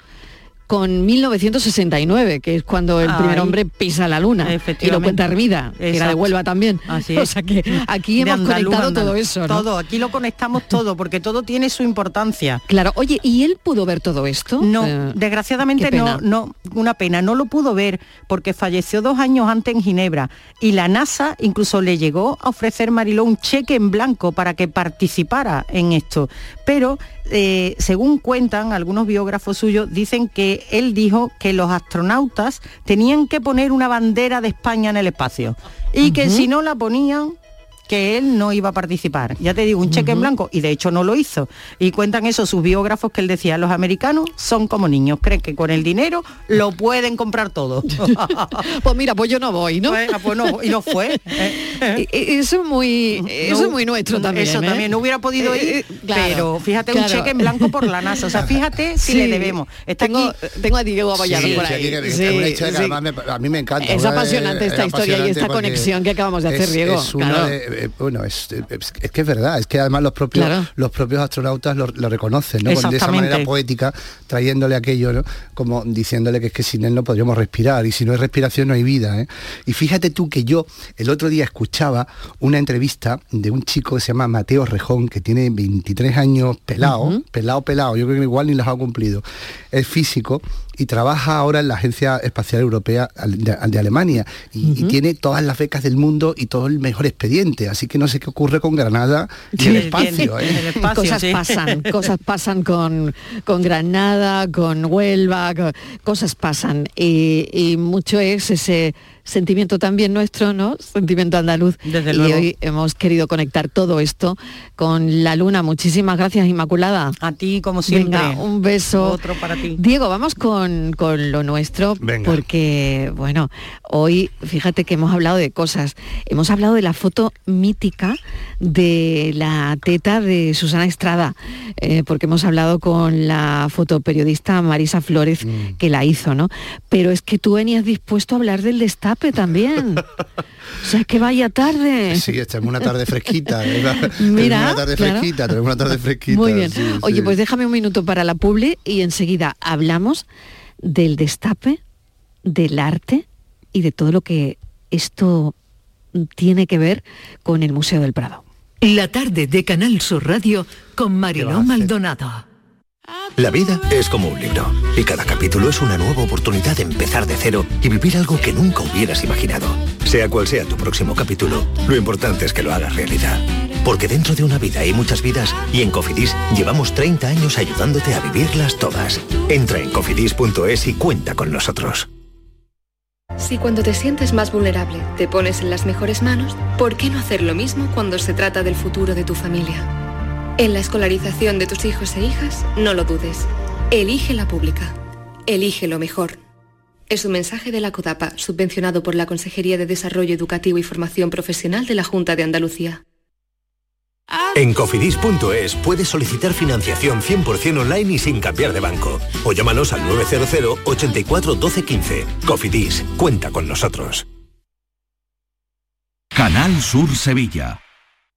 con 1969, que es cuando el primer hombre pisa la luna. Y lo cuenta Hermida, que era de. Huelva también. Así O sea que aquí hemos andaluz conectado todo eso, ¿no? Todo, aquí lo conectamos todo, porque todo tiene su importancia. Claro, oye, ¿y él pudo ver todo esto? No, Eh, desgraciadamente no, no, una pena, no lo pudo ver porque falleció dos años antes en Ginebra y la NASA incluso le llegó a ofrecer Mariló un cheque en blanco para que participara en esto. Pero eh, según cuentan algunos biógrafos suyos, dicen que él dijo que los astronautas tenían que poner una bandera de España en el espacio y que si no la ponían que él no iba a participar. Ya te digo, un cheque en blanco, y de hecho no lo hizo. Y cuentan eso sus biógrafos que él decía, los americanos son como niños, creen que con el dinero lo pueden comprar todo. pues mira, pues yo no voy, ¿no? Pues, pues no, y no fue. E- e- Eso es muy, eso es muy nuestro también. Eso ¿eh? también, no hubiera podido Eh, ir, eh, claro, pero fíjate, claro. un cheque en blanco por la NASA. O sea, fíjate si Sí. le debemos. Está tengo, aquí. tengo a Diego Apoyado Sí, por ahí. que- Sí, es una historia que sí. además me- a mí me encanta. Es apasionante esta es historia y esta conexión que acabamos de hacer, es- Diego, Es una claro. de- eh, bueno, es, es- es que es verdad, es que además los propios, Claro. los propios astronautas lo, lo reconocen, ¿no? Con- de esa manera poética, trayéndole aquello, ¿no? Como diciéndole que es que sin él no podríamos respirar y si no hay respiración no hay vida, ¿eh? Y fíjate tú que yo el otro día escuchaba una entrevista de un chico que se llama Mateo Rejón, que tiene 23 años pelado, pelado, pelado, yo creo que igual ni los ha cumplido. Es físico y trabaja ahora en la Agencia Espacial Europea de, de Alemania y, y tiene todas las becas del mundo y todo el mejor expediente, así que no sé qué ocurre con Granada y el espacio. ¿eh? cosas pasan, cosas pasan con, con Granada, con Huelva, co- cosas pasan. Y, y mucho es ese sentimiento también nuestro, ¿no? Sentimiento andaluz. Desde y hoy hemos querido conectar todo esto con la luna. Muchísimas gracias, Inmaculada. A ti, como siempre. Venga, un beso. Otro para ti. Diego, vamos con, con lo nuestro, Venga. porque, bueno, hoy fíjate que hemos hablado de cosas. Hemos hablado de la foto mítica de la teta de Susana Estrada, eh, porque hemos hablado con la fotoperiodista Marisa Flores, Mm. que la hizo, ¿no? Pero es que tú venías dispuesto a hablar del destape también. o sea, que vaya tarde. Sí, esta es una tarde fresquita. Mira, una tarde claro. fresquita, tenemos una tarde fresquita. Muy bien. sí, Oye, sí. pues déjame un minuto para la publi y enseguida hablamos del destape, del arte y de todo lo que esto tiene que ver con el Museo del Prado. La tarde de Canal Sur Radio con Mariló Maldonado. La vida es como un libro y cada capítulo es una nueva oportunidad de empezar de cero y vivir algo que nunca hubieras imaginado. Sea cual sea tu próximo capítulo, lo importante es que lo hagas realidad. Porque dentro de una vida hay muchas vidas y en Cofidis llevamos 30 años ayudándote a vivirlas todas. Entra en cofidis.es y cuenta con nosotros. Si cuando te sientes más vulnerable te pones en las mejores manos, ¿por qué no hacer lo mismo cuando se trata del futuro de tu familia? En la escolarización de tus hijos e hijas, no lo dudes. Elige la pública. Elige lo mejor. Es un mensaje de la CODAPA, subvencionado por la Consejería de Desarrollo Educativo y Formación Profesional de la Junta de Andalucía. En cofidis.es puedes solicitar financiación 100% online y sin cambiar de banco. O llámanos al 900 84 12 15. Cofidis, cuenta con nosotros. Canal Sur Sevilla.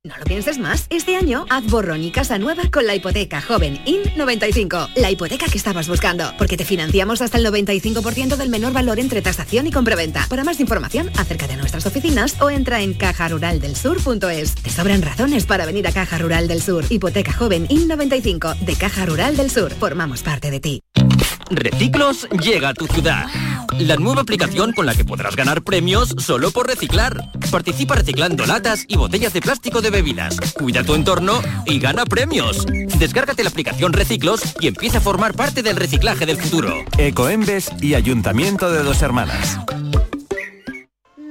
No lo pienses más. Este año haz borrón y casa nueva con la hipoteca joven IN95. La hipoteca que estabas buscando. Porque te financiamos hasta el 95% del menor valor entre tasación y compraventa. Para más información, acércate a nuestras oficinas o entra en cajaruraldelsur.es. Te sobran razones para venir a Caja Rural del Sur. Hipoteca joven IN95 de Caja Rural del Sur. Formamos parte de ti. Reciclos llega a tu ciudad. La nueva aplicación con la que podrás ganar premios solo por reciclar. Participa reciclando latas y botellas de plástico de bebidas. Cuida tu entorno y gana premios. Descárgate la aplicación Reciclos y empieza a formar parte del reciclaje del futuro. Ecoembes y Ayuntamiento de Dos Hermanas.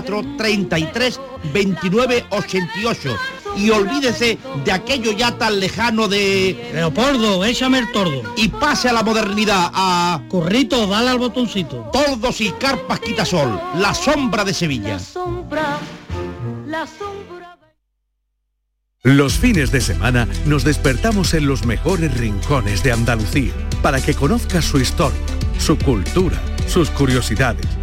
33 29 88 y olvídese de aquello ya tan lejano de... Leopoldo, échame el tordo. Y pase a la modernidad, a... Currito, dale al botoncito. Tordos y carpas quitasol, la sombra de Sevilla. Sombra, la sombra. Los fines de semana nos despertamos en los mejores rincones de Andalucía para que conozcas su historia, su cultura, sus curiosidades,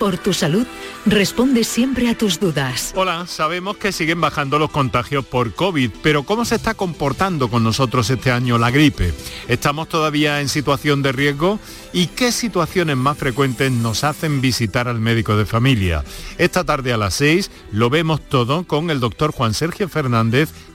por tu salud, responde siempre a tus dudas. Hola, sabemos que siguen bajando los contagios por COVID, pero ¿cómo se está comportando con nosotros este año la gripe? ¿Estamos todavía en situación de riesgo? ¿Y qué situaciones más frecuentes nos hacen visitar al médico de familia? Esta tarde a las 6 lo vemos todo con el doctor Juan Sergio Fernández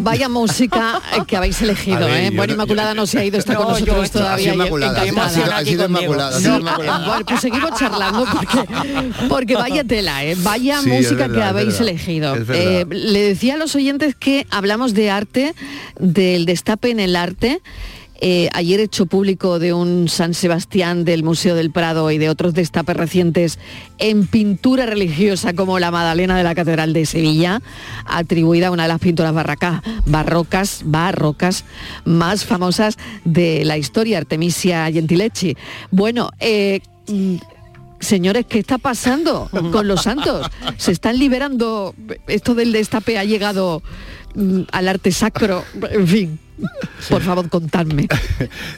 Vaya, música que habéis elegido, ver, ¿eh? Bueno, no- Inmaculada no se ha ido, está No, con nosotros todavía. Inmaculada, ha sido- encantada. ha sido Inmaculada, Sí, ah, bueno, pues seguimos charlando porque, porque vaya tela, ¿eh? vaya Sí, música verdad, que habéis elegido. Eh, le decía a los oyentes que hablamos de arte, del destape en el arte. Eh, ayer hecho público de un San Sebastián del Museo del Prado y de otros destapes recientes en pintura religiosa como la Madalena de la Catedral de Sevilla, atribuida a una de las pinturas barracas, barrocas, barrocas más famosas de la historia, Artemisia Gentileschi. Bueno, eh, mm, Señores, ¿qué está pasando con los santos? ¿Se están liberando? Esto del destape ha llegado al arte sacro, en fin. Por favor, contadme.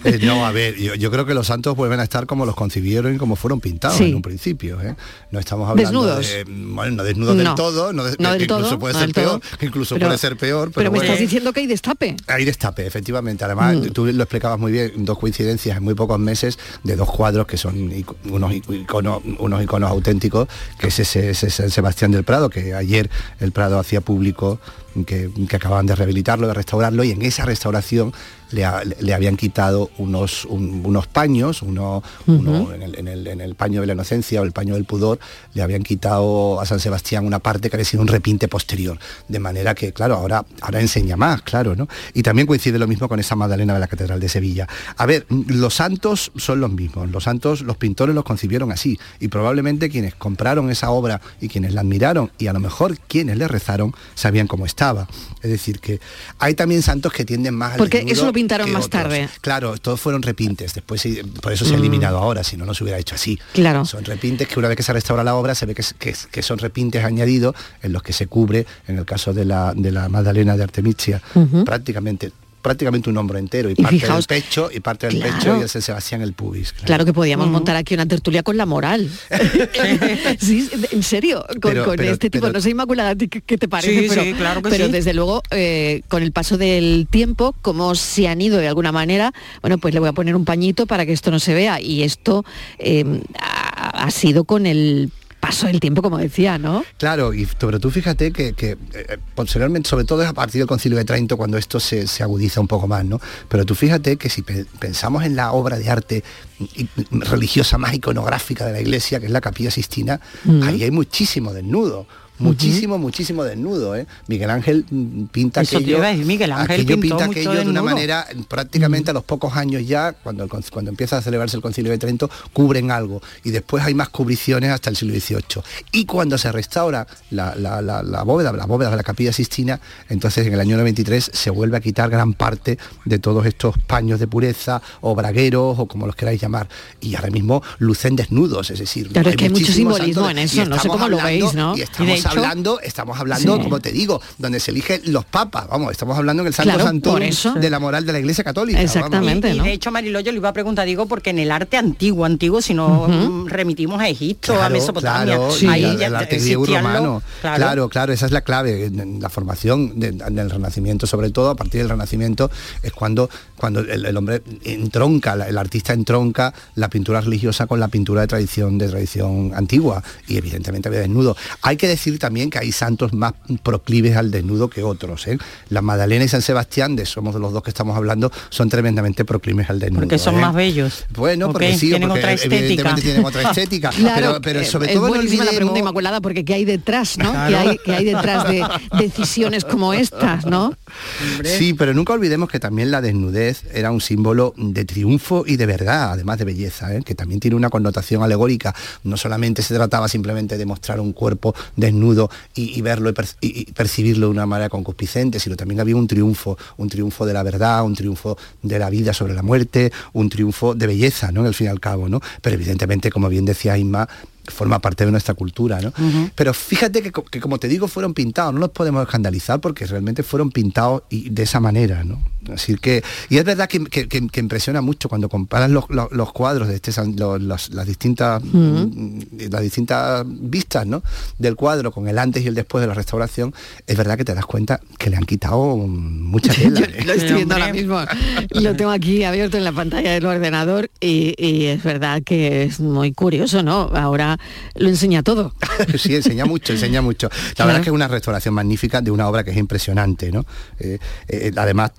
Eh, no, a ver, yo, yo creo que los santos vuelven a estar como los concibieron y como fueron pintados Sí. en un principio. ¿eh? No estamos hablando Desnudos. de... Bueno, no desnudos del todo, no, de- No que del incluso todo, puede no ser peor, todo. incluso Pero- puede ser peor, pero, Pero me bueno. estás diciendo que hay destape. Hay destape, efectivamente. Además, Mm. tú lo explicabas muy bien, dos coincidencias en muy pocos meses de dos cuadros que son ic- unos iconos, unos iconos auténticos, que es ese, ese San Sebastián del Prado, que ayer el Prado hacía público que, acababan de rehabilitarlo, de restaurarlo, y en esa restauración le, ha- le habían quitado unos, un- unos paños, uno, en, el, en el- en el paño de la inocencia o el paño del pudor, le habían quitado a San Sebastián una parte que había sido un repinte posterior. De manera que, claro, ahora, ahora enseña más, claro, ¿no? Y también coincide lo mismo con esa Magdalena de la Catedral de Sevilla. A ver, los santos son los mismos. Los santos, los pintores los concibieron así. Y probablemente quienes compraron esa obra y quienes la admiraron y a lo mejor quienes le rezaron sabían cómo estaba. Es decir, que hay también santos que tienden más al Porque desnudo eso lo pintaron más otros. tarde. Claro, todos fueron repintes. Después por eso se ha Mm. eliminado ahora, si no, no se hubiera hecho así. Claro. Son repintes que una vez que se restaura la obra se ve que, son repintes añadidos en los que se cubre, en el caso de la, de la Magdalena de Artemisia, prácticamente prácticamente un hombro entero y, Y parte fijaos- del pecho y parte del Claro. pecho y el San Sebastián el pubis. Claro que podíamos montar aquí una tertulia con la moral. sí, en serio, con, Pero- con pero- este tipo, pero- no sé Inmaculada, ¿a ti ¿qué, qué te parece? Sí, pero, sí, claro que pero sí. desde luego, eh, con el paso del tiempo, como se han ido de alguna manera, bueno, pues le voy a poner un pañito para que esto no se vea. Y esto eh, ha, ha sido con el paso del tiempo, como decía, ¿no? Claro, y, pero tú fíjate que, que, eh, posteriormente, sobre todo es a partir del Concilio de Trento, cuando esto se, se agudiza un poco más, ¿no? Pero tú fíjate que si pe- pensamos en la obra de arte religiosa más iconográfica de la Iglesia, que es la Capilla Sistina, Mm. ahí hay muchísimo desnudo. Muchísimo, muchísimo desnudo, ¿eh? Miguel Ángel pinta Eso te aquello, iba a decir, Miguel Ángel aquello pintó pinta aquello de una manera prácticamente a los pocos años ya, cuando, cuando empieza a celebrarse el Concilio de Trento, cubren algo y después hay más cubriciones hasta el siglo XVIII. Y cuando se restaura la, la- la- la bóveda, la bóveda de la Capilla Sistina, entonces en el año 93 se vuelve a quitar gran parte de todos estos paños de pureza o bragueros o como los queráis llamar. Y ahora mismo lucen desnudos, es decir, Claro, es que hay mucho simbolismo en eso, no sé cómo lo veis, ¿no? Y estamos hablando, estamos hablando, Sí. como te digo, donde se eligen los papas, vamos, estamos hablando en el Santo Claro, de la moral de la Iglesia Católica. Y, y de hecho, Mariló, yo le iba a preguntar, digo, porque en el arte antiguo, antiguo, si nos mm, remitimos a Egipto, a Mesopotamia, claro, ahí ya el arte griego romano. claro. Claro. claro, esa es la clave. La formación de- del Renacimiento, sobre todo a partir del Renacimiento, es cuando, cuando el, el hombre entronca, el artista entronca la pintura religiosa con la pintura de tradición, de tradición antigua. Y evidentemente había desnudo. Hay que decir también que hay santos más proclives al desnudo que otros. ¿eh? La Magdalena y San Sebastián, de somos de los dos que estamos hablando, son tremendamente proclives al desnudo. Porque son ¿eh? más bellos. Bueno, porque sí, tienen porque otra estética. evidentemente tienen otra estética. Claro, pero, pero eh, sobre es todo no buenísima la olvidemos- pregunta Inmaculada porque qué hay detrás, ¿no? Claro. ¿Qué, hay, qué hay detrás de decisiones como estas, ¿no? Sí, pero nunca olvidemos que también la desnudez era un símbolo de triunfo y de verdad, además de belleza, ¿eh? que también tiene una connotación alegórica. No solamente se trataba simplemente de mostrar un cuerpo desnudo y, y verlo y, per- y- y percibirlo de una manera concupiscente, sino también había un triunfo, un triunfo de la verdad, un triunfo de la vida sobre la muerte, un triunfo de belleza, ¿no? En el fin y al cabo, ¿no? Pero evidentemente, como bien decía Isma, forma parte de nuestra cultura, ¿no? Pero fíjate que, como te digo, fueron pintados, no nos podemos escandalizar porque realmente fueron pintados y de esa manera, ¿no? Así que, y es verdad que, que- que- impresiona mucho cuando comparas los, los- los cuadros de este los- las, distintas mm, las distintas vistas ¿no? del cuadro con el antes y el después de la restauración, es verdad que te das cuenta que le han quitado mucha tela. ¿eh? Lo estoy viendo ahora mismo. Lo tengo aquí abierto en la pantalla del ordenador y, y es verdad que es muy curioso, ¿no? Ahora lo enseña todo. sí, enseña mucho, enseña mucho. La Claro. verdad es que es una restauración magnífica de una obra que es impresionante, ¿no? Eh, eh, además,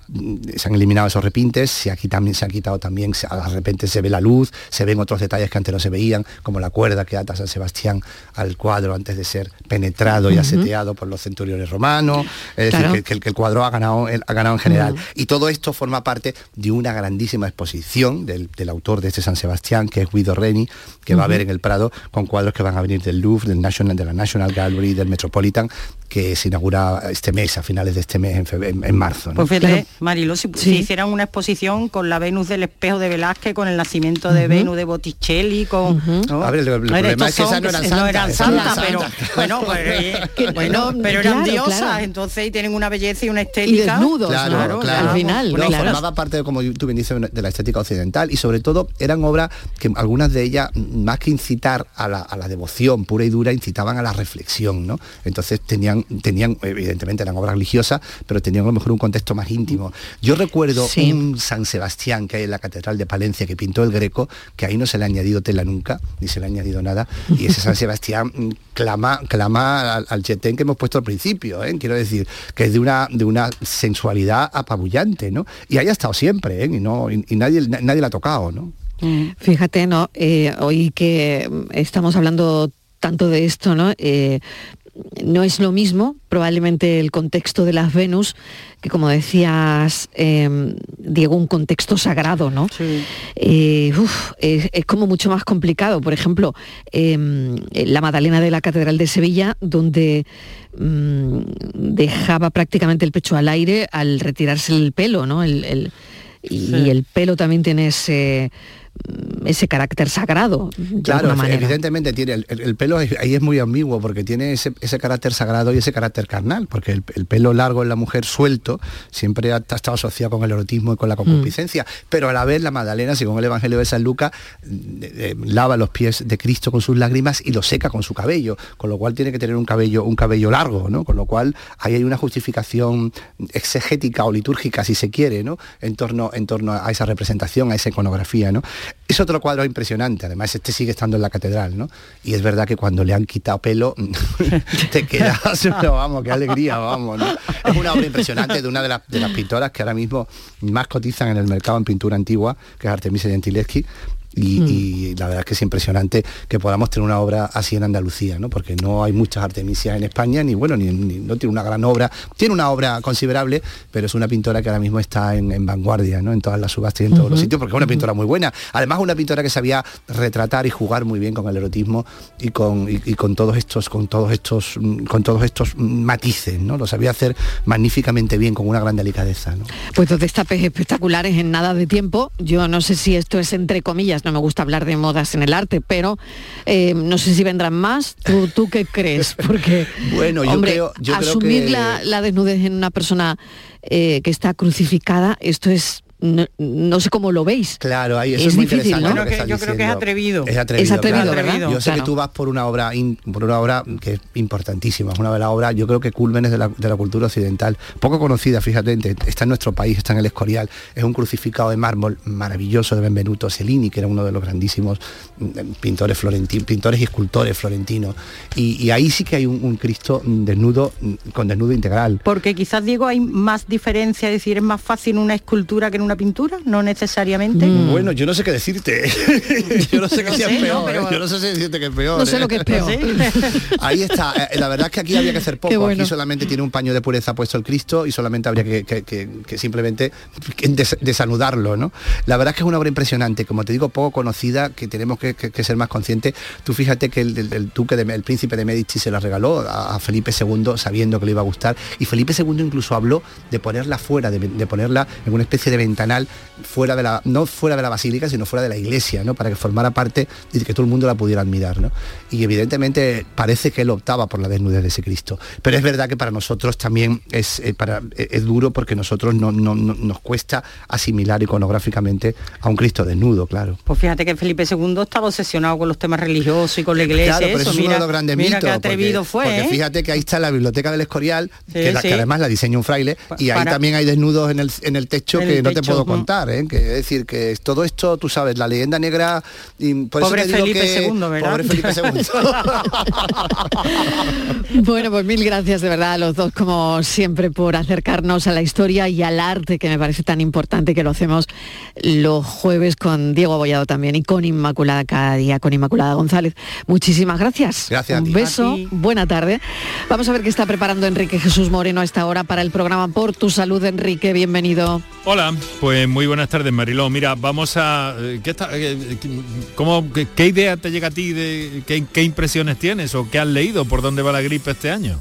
se han eliminado esos repintes, se aquí también se ha quitado también, se- de repente se ve la luz, se ven otros detalles que antes no se veían, como la cuerda que ata San Sebastián al cuadro antes de ser penetrado y Ujú. aseteado por los centuriones romanos. Es Claro. decir, que, que el, cuadro ha ganado, ha ganado en general. Y todo esto forma parte de una grandísima exposición del, del autor de este San Sebastián, que es Guido Reni, que va a ver en el Prado con cuadros que van a venir del Louvre, del National, de la National Gallery, del Metropolitan, que se inaugura este mes, a finales de este mes, en, febe- en- en marzo. ¿no? Pues fíjate, Marilo, si, si hicieran una exposición con la Venus del espejo de Velázquez, con el nacimiento de. Venus de Botticelli, con... ¿no? A ver, el- el A ver, problema es que esas no eran santas, no eran santas, pero bueno, pues, eh, bueno, pero eran claro, diosas, claro. entonces y tienen una belleza y una estética. Claro, claro. al final. No, formaba parte, de, como tú bien dices, de la estética occidental y sobre todo eran obras que algunas de ellas, más que incitar a la, a la devoción pura y dura, incitaban a la reflexión, ¿no? Entonces tenían tenían, tenían, evidentemente eran obras religiosas, pero tenían a lo mejor un contexto más íntimo. Yo recuerdo Sí. un San Sebastián que hay en la Catedral de Palencia que pintó el Greco, que ahí no se le ha añadido tela nunca, ni se le ha añadido nada, y ese San Sebastián mm, clama, clama al, al chetén que hemos puesto al principio, ¿eh? quiero decir, que es de una, de una sensualidad apabullante, ¿no? Y ahí ha estado siempre, ¿eh? y, no, y, y nadie, nadie la ha tocado, ¿no? Fíjate, ¿no? Eh, hoy que mm, estamos hablando tanto de esto, ¿no? Eh, no es lo mismo, probablemente el contexto de las Venus, que como decías, eh, Diego, un contexto sagrado, ¿no? Eh, uf, es, es como mucho más complicado. Por ejemplo, eh, la Magdalena de la Catedral de Sevilla, donde mm, dejaba prácticamente el pecho al aire al retirarse el pelo, ¿no? El- el- y, Sí. y el pelo también tiene ese, ese carácter sagrado, de Claro, alguna manera. evidentemente tiene el, el- el pelo ahí es muy ambiguo porque tiene ese, ese carácter sagrado y ese carácter carnal, porque el, el pelo largo en la mujer suelto siempre ha, ha estado asociado con el erotismo y con la concupiscencia, pero a la vez la Magdalena, según el Evangelio de San Lucas, eh, lava los pies de Cristo con sus lágrimas y lo seca con su cabello, con lo cual tiene que tener un cabello, un cabello largo, ¿no? Con lo cual ahí hay una justificación exegética o litúrgica, si se quiere, ¿no? En torno, en torno a esa representación, a esa iconografía, ¿no? Es otro cuadro impresionante, además este sigue estando en la catedral, ¿no? Y es verdad que cuando le han quitado pelo, te quedas, pero vamos, qué alegría, vamos, ¿no? Es una obra impresionante de una de las, de las pintoras que ahora mismo más cotizan en el mercado en pintura antigua, que es Artemisia Gentileschi, y, Mm. y la verdad es que es impresionante que podamos tener una obra así en Andalucía, ¿no? Porque no hay muchas Artemisias en España, ni bueno, ni, ni- no tiene una gran obra, tiene una obra considerable, pero es una pintora que ahora mismo está en, en vanguardia, ¿no? En todas las subastas y en todos los sitios, porque es una pintora muy buena. Además, una pintora que sabía retratar y jugar muy bien con el erotismo y con, y, y con todos estos, con todos estos, mm, con todos estos matices, ¿no? Lo sabía hacer magníficamente bien, con una gran delicadeza, ¿no? Pues dos destapes espectaculares en nada de tiempo. Yo no sé si esto es entre comillas, no me gusta hablar de modas en el arte, pero eh, no sé si vendrán más. ¿Tú, tú qué crees? Porque, Bueno, yo hombre, creo- yo creo asumir que- la, la desnudez en una persona eh, que está crucificada, esto es, no, no sé cómo lo veis. Claro, ahí eso Es es, muy difícil, interesante. ¿no? lo Yo creo que- yo creo que es atrevido. Es atrevido, Es atrevido, claro. ¿verdad? Yo sé Claro. que tú vas por una obra in- por una obra que es importantísima, es una de las obras, yo creo que cúlmenes de la, de la cultura occidental, poco conocida, fíjate, está en nuestro país, está en el Escorial, es un crucificado de mármol maravilloso de Benvenuto Cellini, que era uno de los grandísimos mm, pintores florentinos, pintores y escultores florentinos. Y, y ahí sí que hay un, un Cristo desnudo, mm, con desnudo integral. Porque quizás, Diego, hay más diferencia, es decir, es más fácil una escultura que en una pintura, no necesariamente. Bueno, yo no sé qué decirte. yo no sé qué No sea sé, peor. ¿no? Pero- ¿eh? Yo no sé si decirte que es peor. No sé ¿eh? lo que es peor. Ahí está. Eh, La verdad es que aquí había que hacer poco. bueno. Aquí solamente tiene un paño de pureza puesto el Cristo y solamente habría que, que- que- que simplemente des- desanudarlo, ¿no? La verdad es que es una obra impresionante, como te digo, poco conocida, que tenemos que, que- que ser más conscientes. Tú fíjate que el, el- el duque, de, el príncipe de Medici se la regaló a, a Felipe II sabiendo que le iba a gustar y Felipe II incluso habló de ponerla fuera, de, de ponerla en una especie de ventanal fuera de la, no fuera de la basílica, sino fuera de la iglesia, ¿no? Para que formara parte y que todo el mundo la pudiera admirar, ¿no? Y evidentemente parece que él optaba por la desnudez de ese Cristo. Pero es verdad que para nosotros también es, eh, para, eh, es duro porque nosotros no, no- no- nos cuesta asimilar iconográficamente a un Cristo desnudo, claro. Pues fíjate que Felipe II estaba obsesionado con los temas religiosos y con la iglesia. Claro, pero eso, es mira, uno de los grandes mira mitos. qué atrevido porque, fue, porque ¿eh? fíjate que ahí está la biblioteca del Escorial, que, la- sí. que además la diseña un fraile, y ahí para- también hay desnudos en el, en el techo En que no te techo, puedo contar, ¿eh? que es decir, que todo esto, tú sabes, la leyenda negra... Y por Pobre eso te digo Felipe que- II, ¿verdad? Pobre Felipe II. Bueno, pues mil gracias de verdad a los dos, como siempre, por acercarnos a la historia y al arte, que me parece tan importante que lo hacemos los jueves con Diego Abollado también y con Inmaculada cada día, con Inmaculada González. Muchísimas gracias. Gracias a Un ti. beso, A ti. buena tarde. Vamos a ver qué está preparando Enrique Jesús Moreno a esta hora para el programa Por tu Salud, Enrique. Bienvenido. Hola, pues muy buenas tardes, Mariló. Mira, vamos a... eh, ¿Qué, está- eh, cómo- qué idea te llega a ti? de qué, qué impresiones tienes o qué has leído? ¿Por dónde va la gripe este año?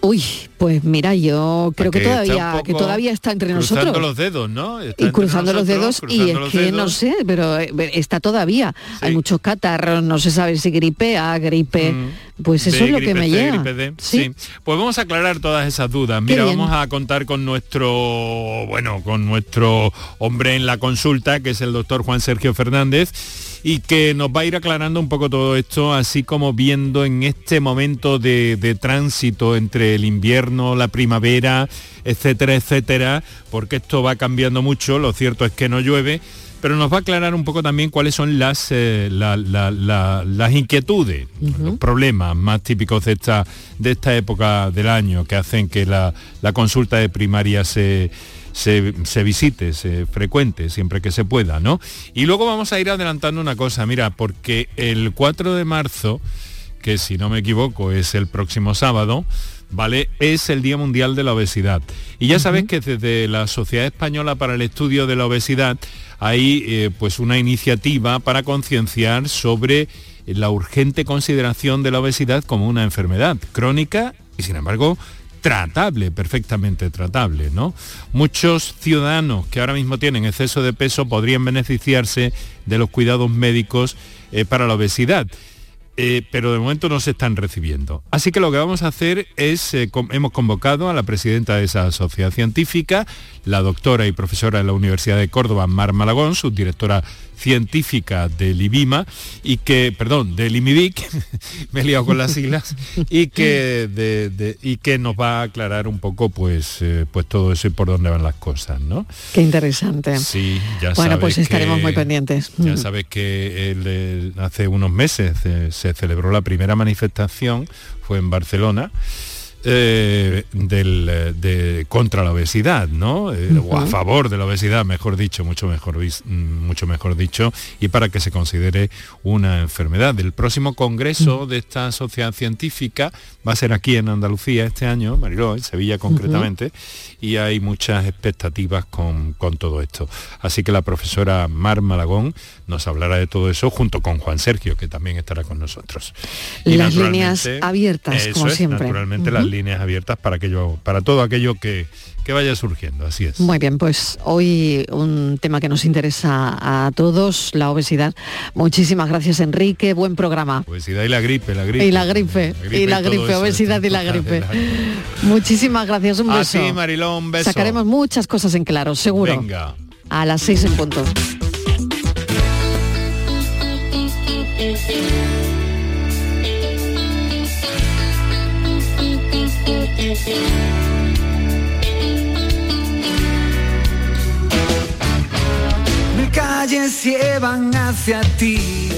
Uy, pues mira, yo creo que todavía, que todavía está entre cruzando nosotros. los dedos, ¿no? Está y cruzando los dedos y cruzando es que no sé, pero eh, está todavía. Hay muchos catarros, no se sabe si gripe A, gripe, pues eso de es lo que me C, llega. Sí. Sí. Pues vamos a aclarar todas esas dudas. Mira, vamos a contar con nuestro, bueno, con nuestro hombre en la consulta, que es el doctor Juan Sergio Fernández. y que nos va a ir aclarando un poco todo esto, así como viendo en este momento de, de tránsito entre el invierno, la primavera, etcétera, etcétera, porque esto va cambiando mucho, lo cierto es que no llueve, pero nos va a aclarar un poco también cuáles son las, eh, la- la- la- las inquietudes, los problemas más típicos de esta, de esta época del año que hacen que la, la consulta de primaria se, se, se visite, se frecuente, siempre que se pueda, ¿no? Y luego vamos a ir adelantando una cosa, mira, porque el 4 de marzo, que si no me equivoco es el próximo sábado, ¿vale? Es el Día Mundial de la Obesidad. Y ya sabes que desde la Sociedad Española para el Estudio de la Obesidad hay eh, pues una iniciativa para concienciar sobre la urgente consideración de la obesidad como una enfermedad crónica y sin embargo tratable, perfectamente tratable, ¿no? Muchos ciudadanos que ahora mismo tienen exceso de peso podrían beneficiarse de los cuidados médicos eh, para la obesidad. Eh, pero de momento no se están recibiendo. Así que lo que vamos a hacer es, eh, hemos convocado a la presidenta de esa sociedad científica, la doctora y profesora de la Universidad de Córdoba, Mar Malagón, subdirectora científica del IBIMA, y que, perdón, del IMIDIC, me he liado con las siglas, y que, de- de- y que nos va a aclarar un poco pues, eh, pues todo eso y por dónde van las cosas, ¿no? Qué interesante. Sí, ya bueno, sabes pues estaremos que- muy pendientes. Ya sabes que hace unos meses eh, se celebró la primera manifestación, fue en Barcelona, eh, del, de, contra la obesidad, ¿no? Eh, O a favor de la obesidad, mejor dicho, mucho mejor, mm, mucho mejor dicho, y para que se considere una enfermedad. El próximo congreso de esta sociedad científica va a ser aquí en Andalucía este año, Mariló, en Sevilla concretamente, y hay muchas expectativas con, con todo esto. Así que la profesora Mar Malagón nos hablará de todo eso junto con Juan Sergio, que también estará con nosotros. Y Las líneas abiertas, como es, siempre. Naturalmente las Ujú. Líneas abiertas para aquello, para todo aquello que, que vaya surgiendo, así es. Muy bien, pues hoy un tema que nos interesa a todos, la obesidad. Muchísimas gracias, Enrique. Buen programa. Obesidad y la gripe, la gripe. Y la gripe, y la gripe, obesidad y la gripe. Muchísimas gracias, un A beso. ti, Mariló, un beso. Sacaremos muchas cosas en claro, seguro. Venga. A las seis en punto. Mil calles llevan hacia ti